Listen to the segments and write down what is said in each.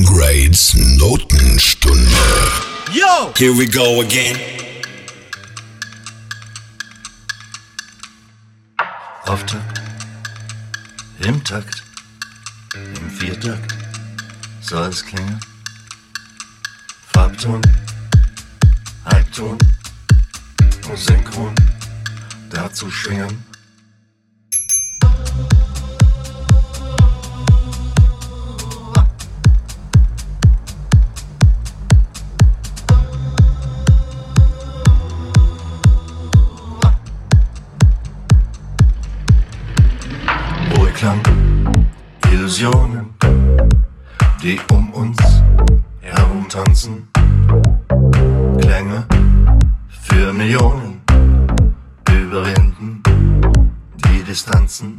Grades Notenstunde. Yo! Here we go again. Auftakt, im Takt, im Viertakt soll es klingen. Farbton, Halbton, Synchron, dazu schwingen. die um uns herumtanzen. Klänge für Millionen überwinden die Distanzen.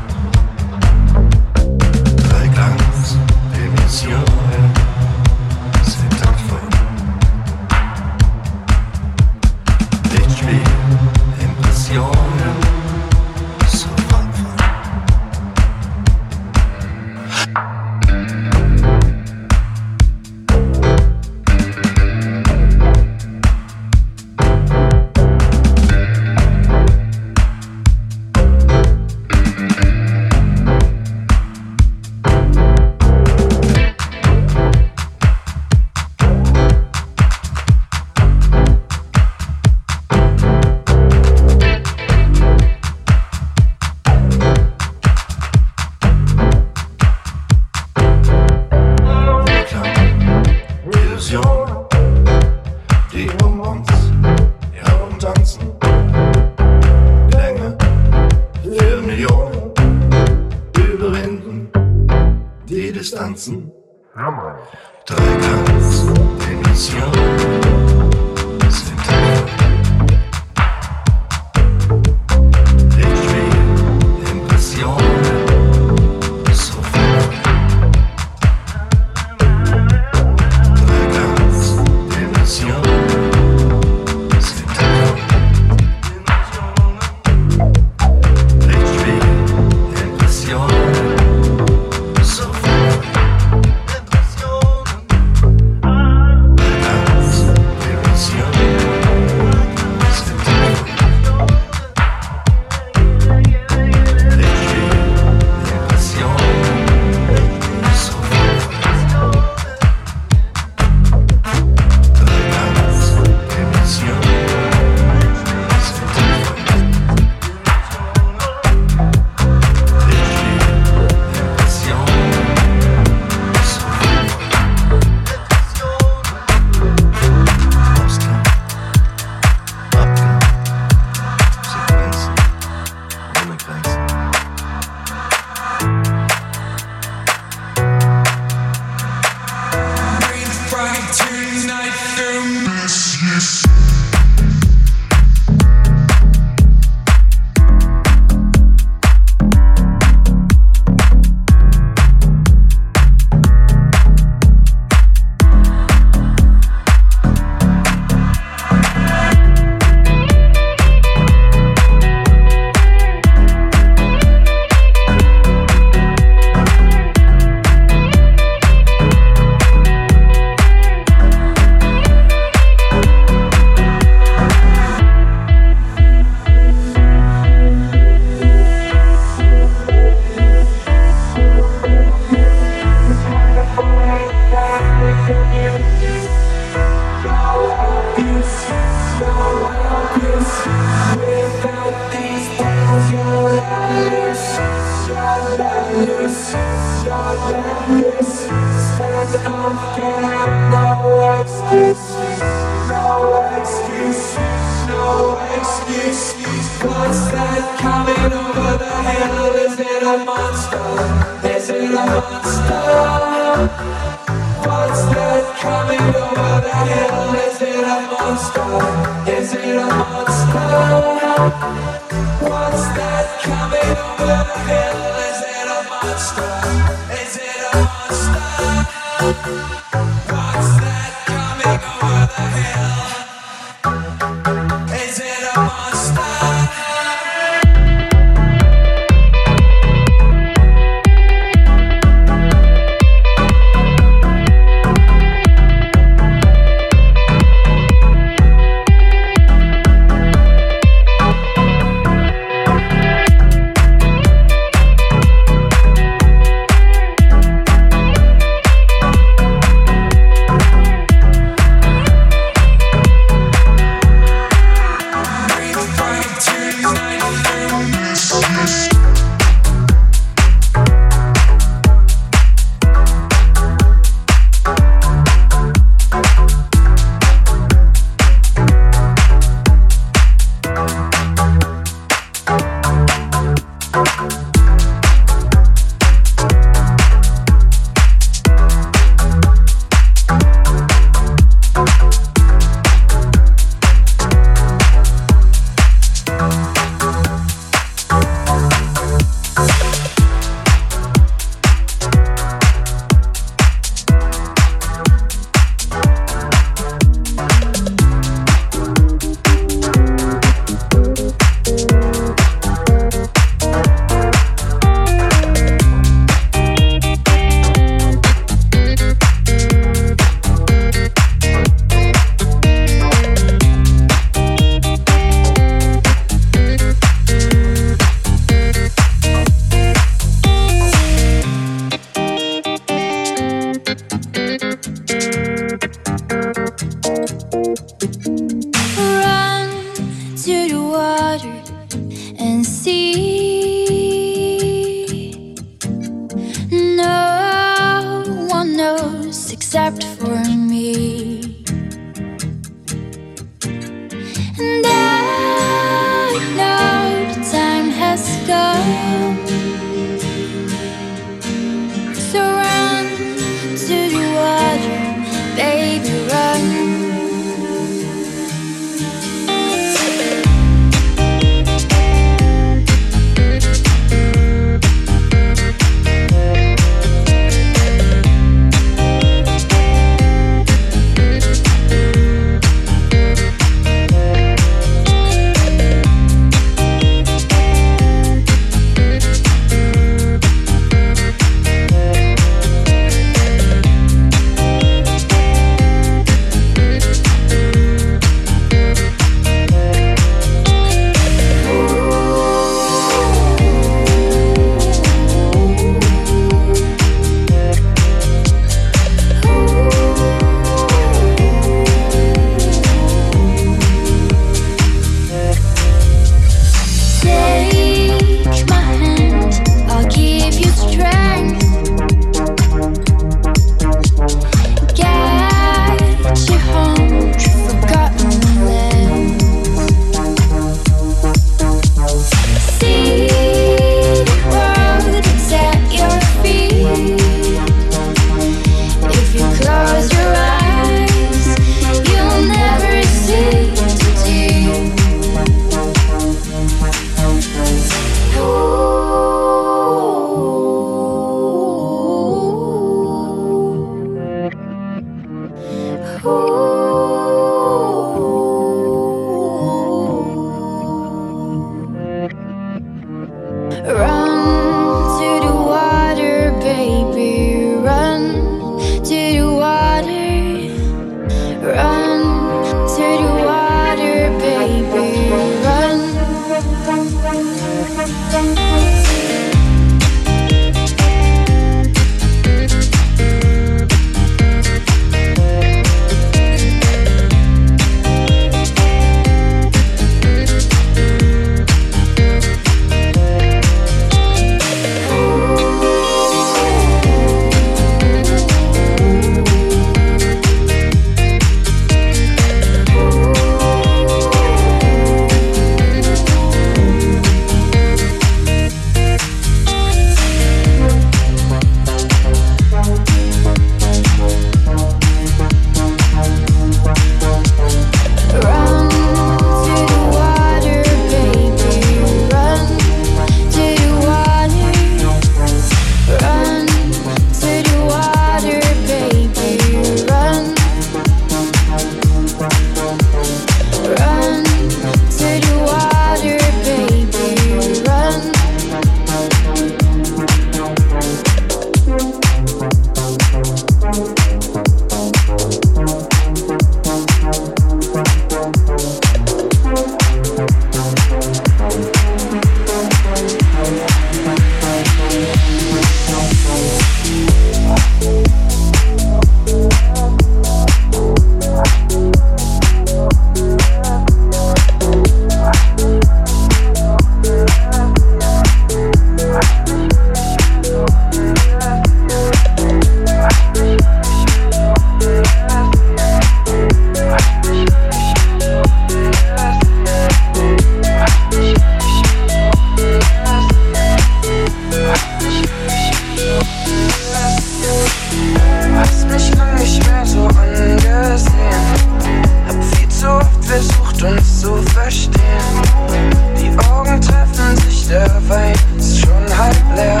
ist schon halb leer.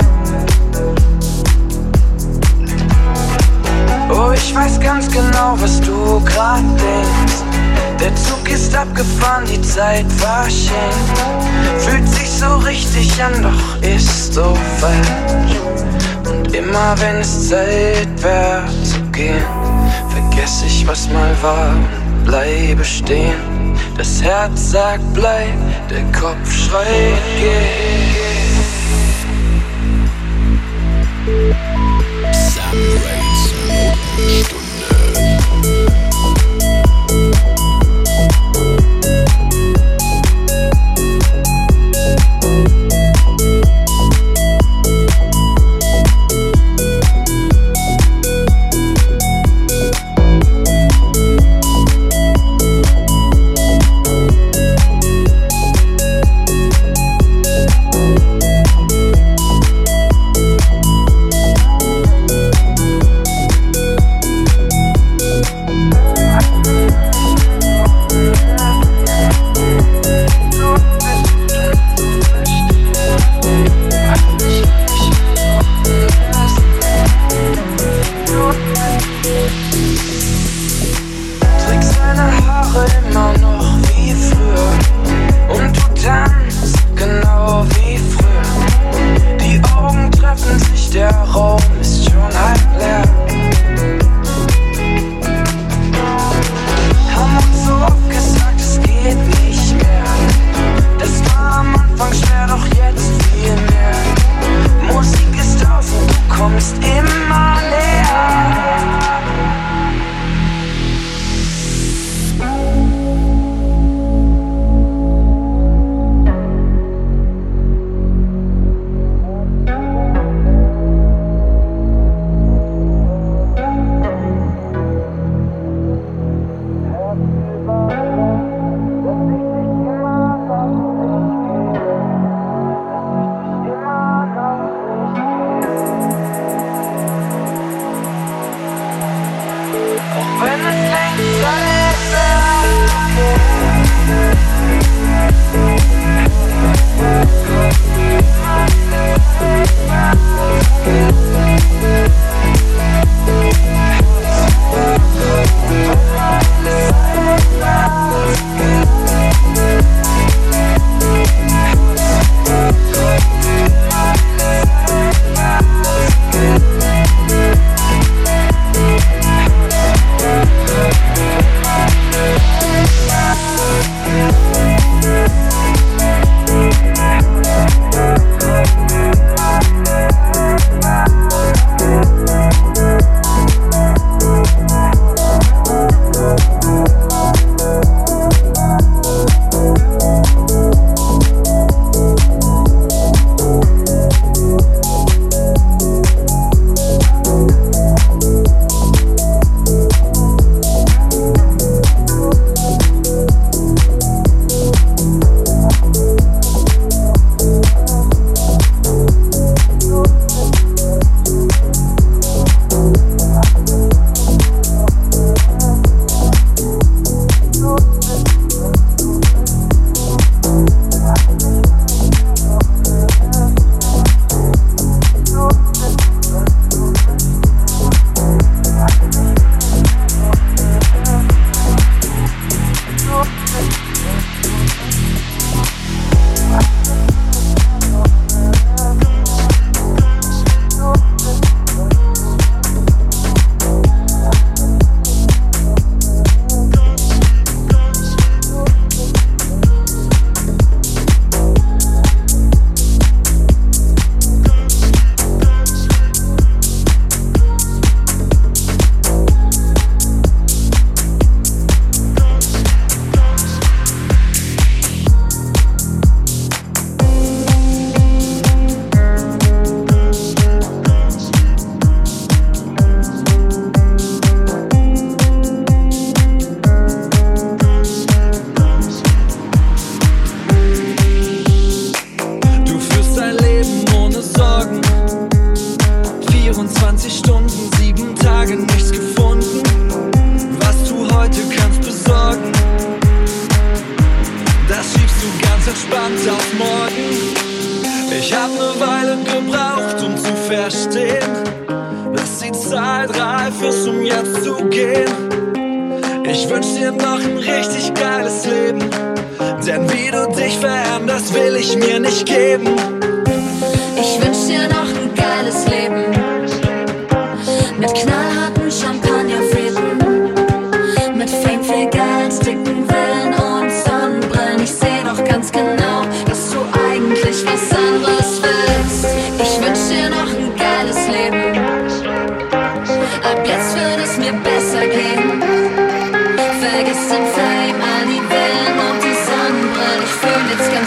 Oh, ich weiß ganz genau, was du grad denkst. Der Zug ist abgefahren, die Zeit war. Fühlt sich so richtig an, doch ist so falsch. Und immer wenn es Zeit wär zu gehen, vergesse ich, was mal war und bleibe stehen. Das Herz sagt bleib, der Kopf schreit geh. Sam Raids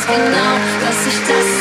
genau, dass ich das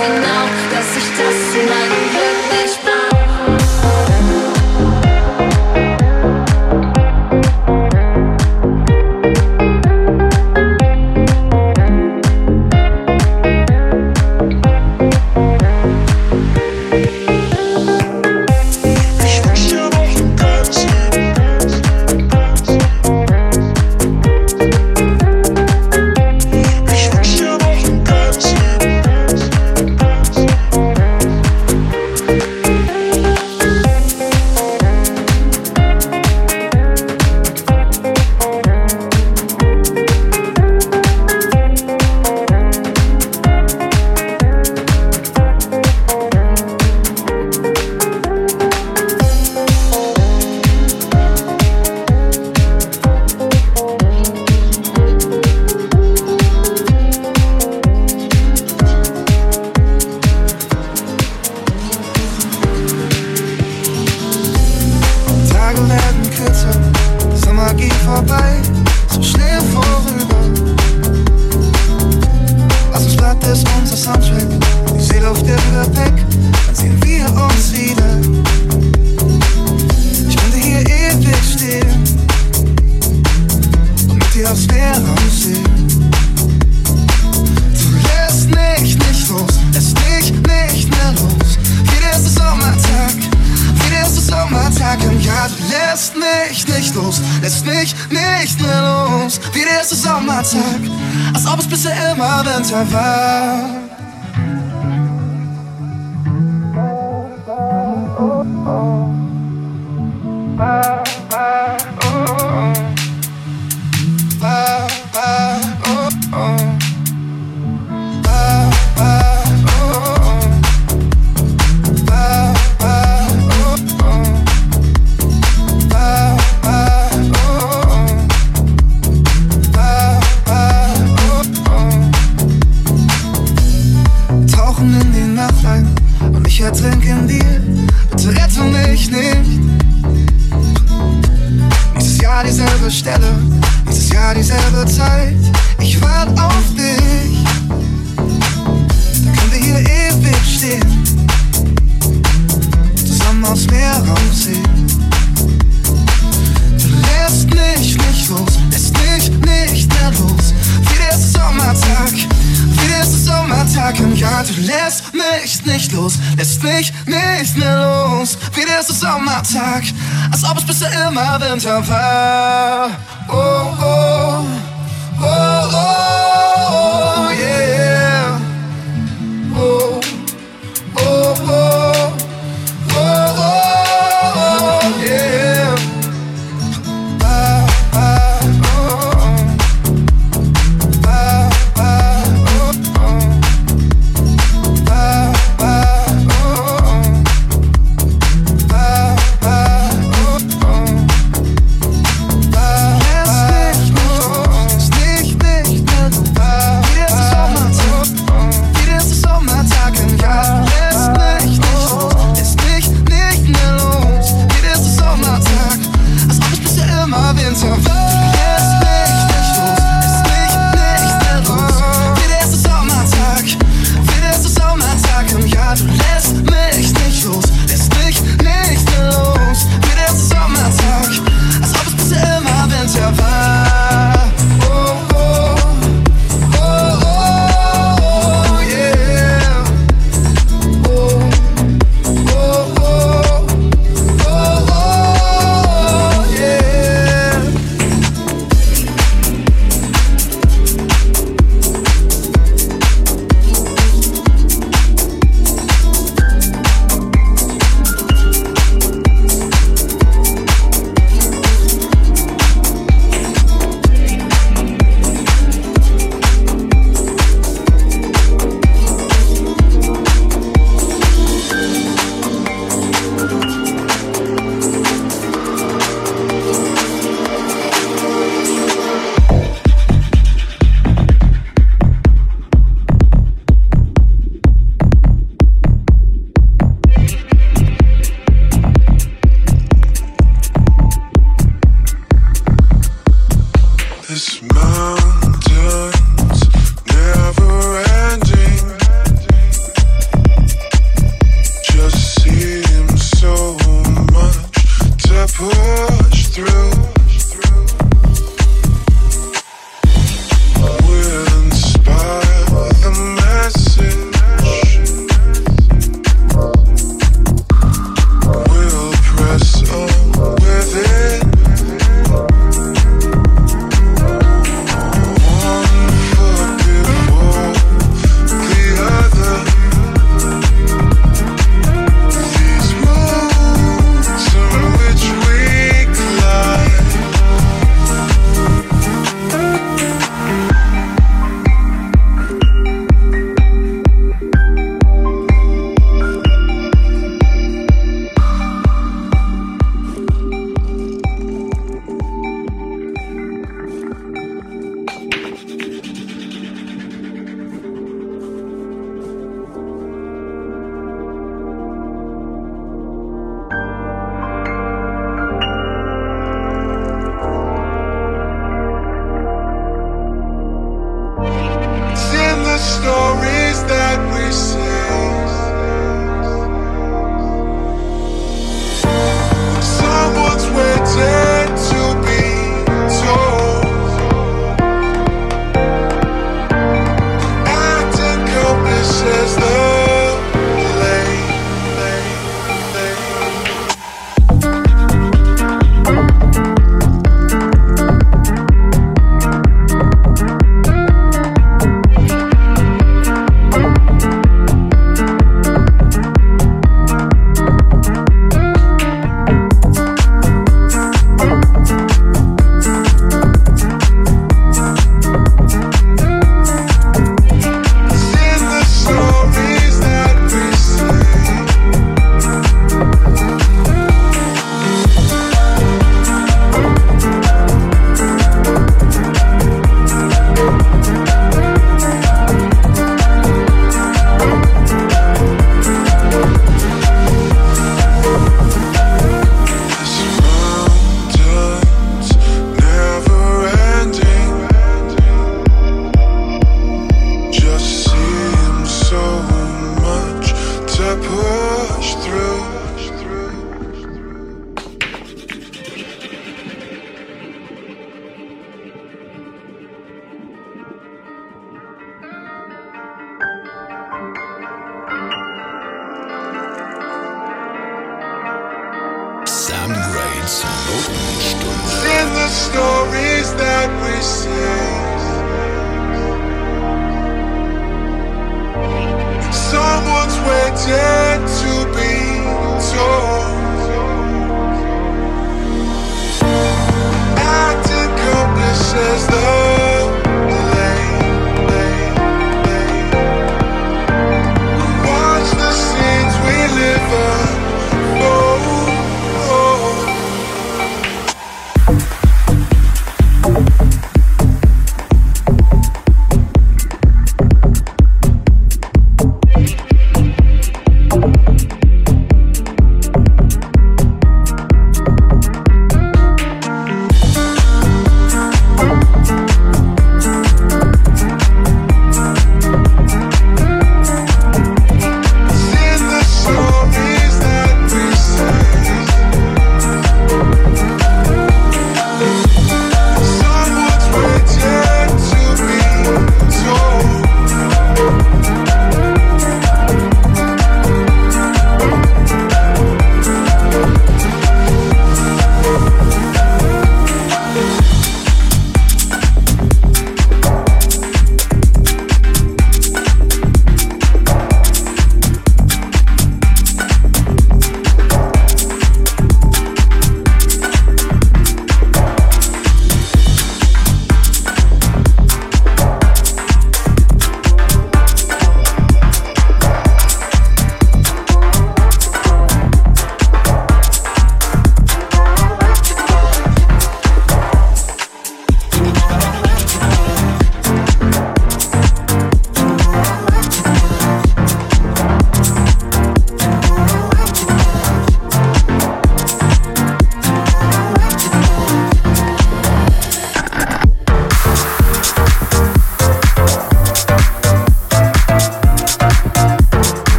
broken.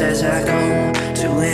as I go to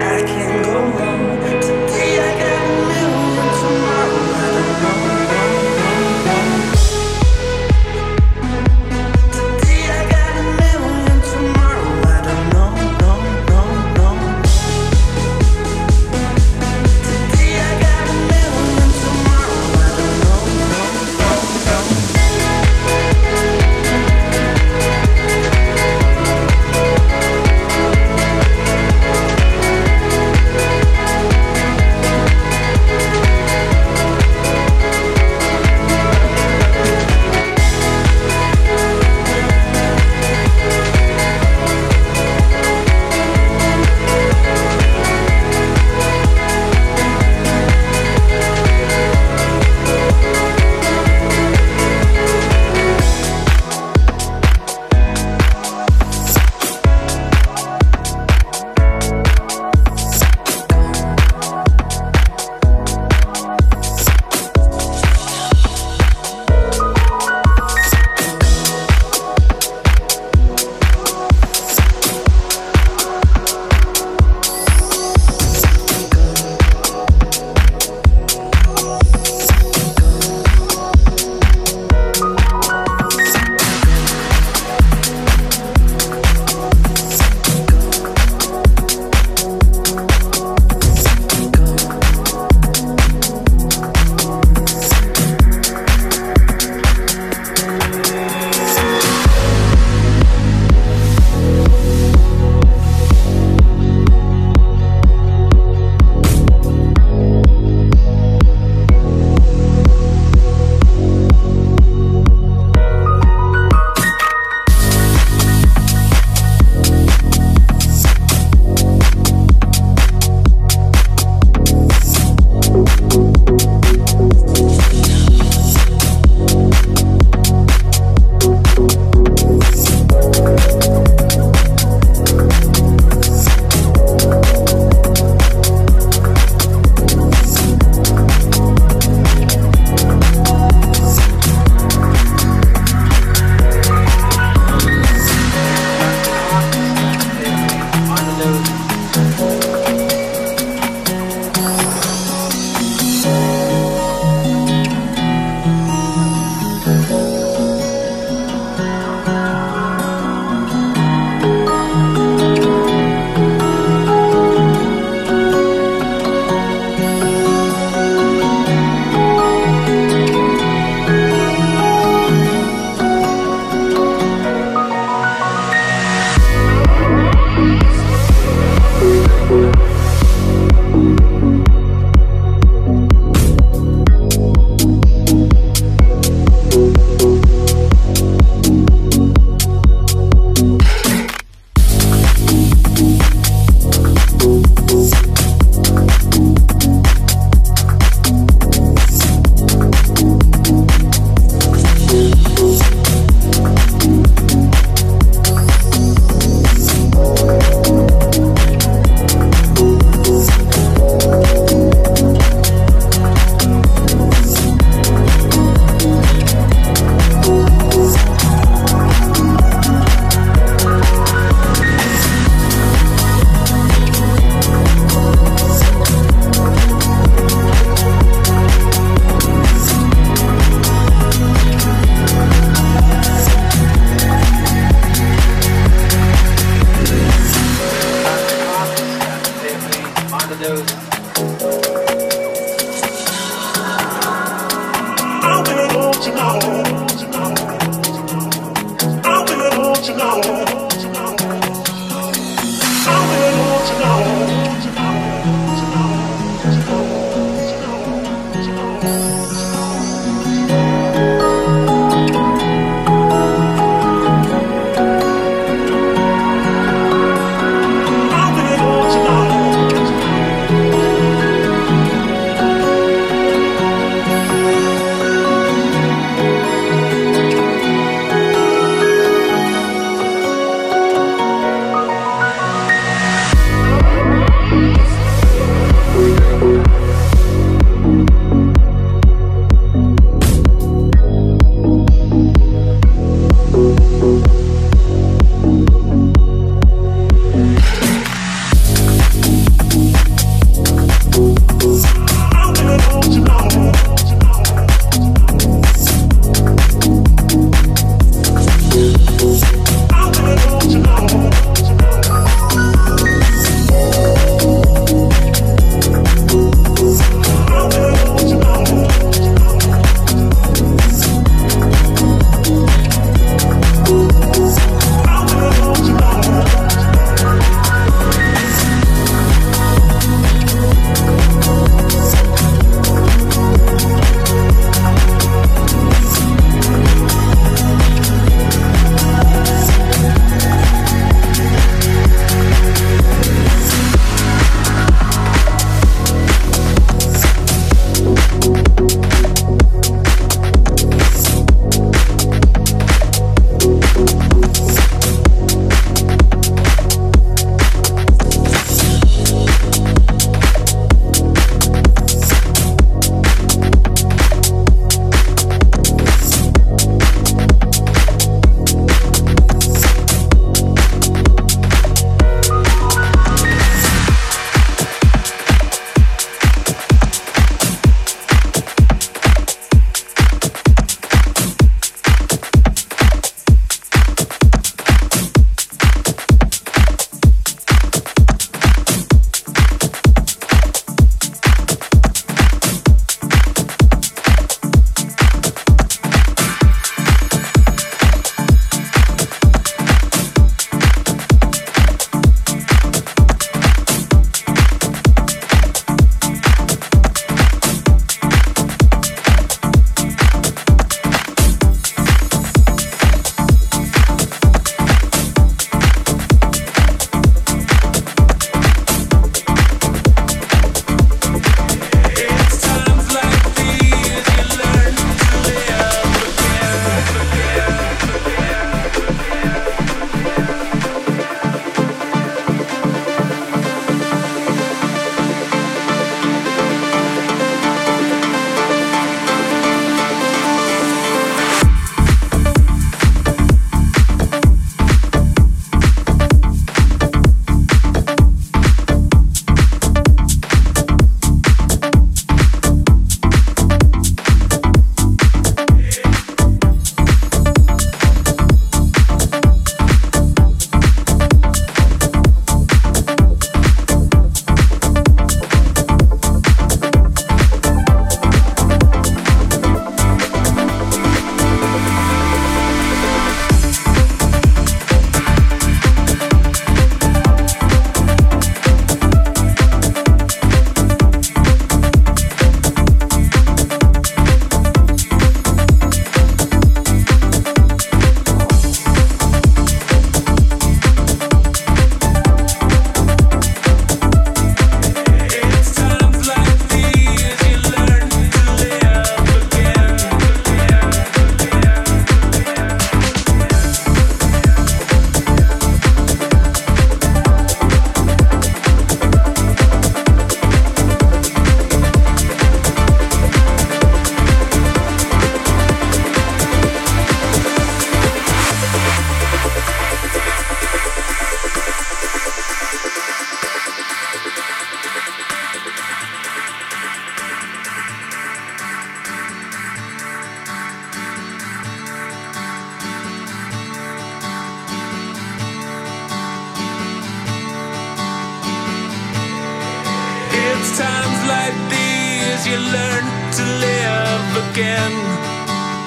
Like these you learn to live again.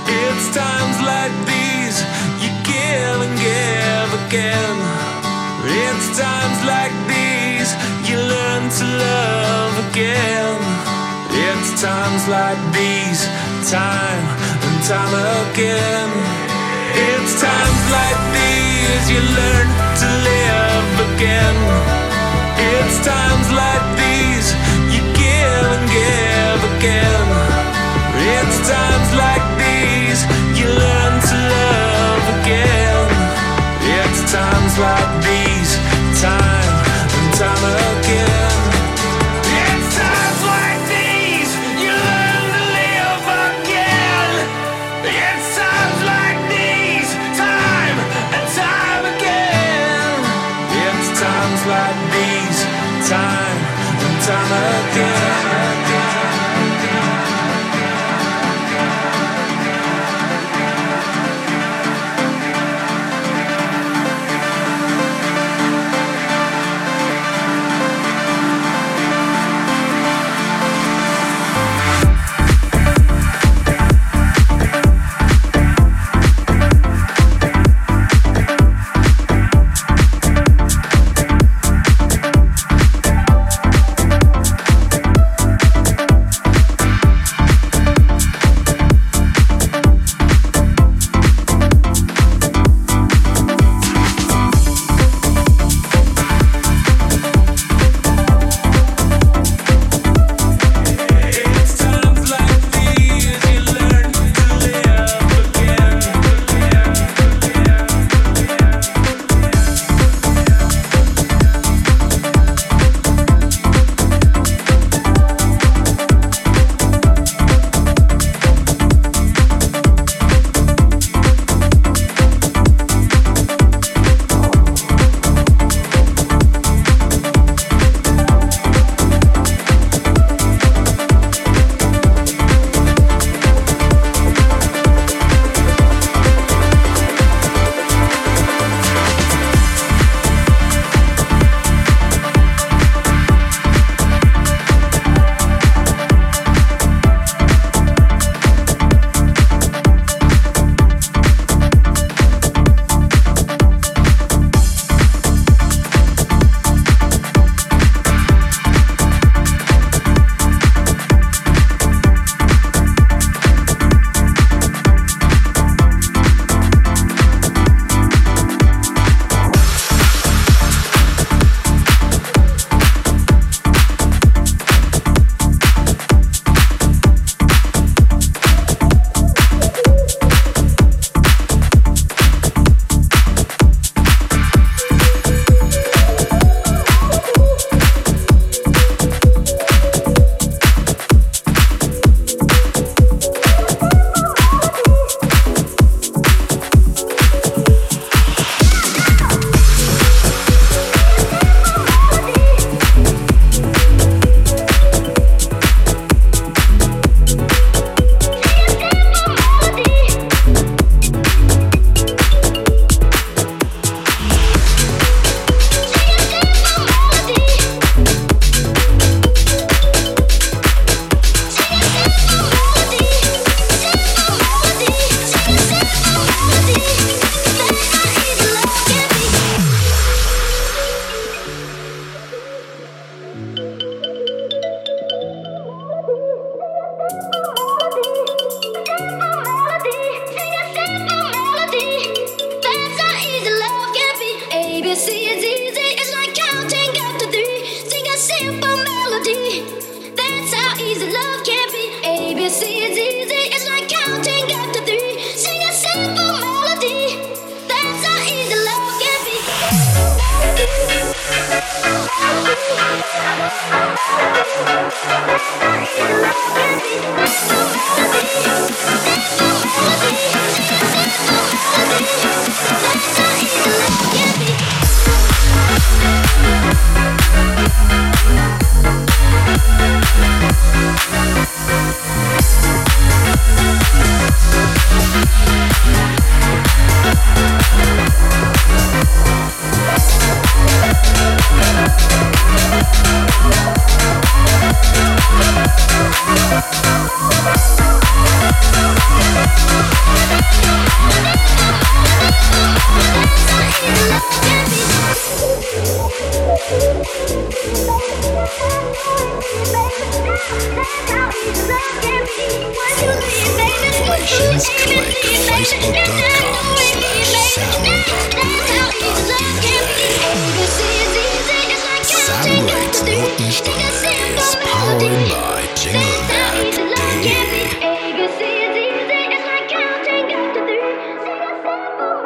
It's times like these you give and give again. It's times like these you learn to love again. It's times like these, time and time again. It's times like these you learn to live again. It's times like times like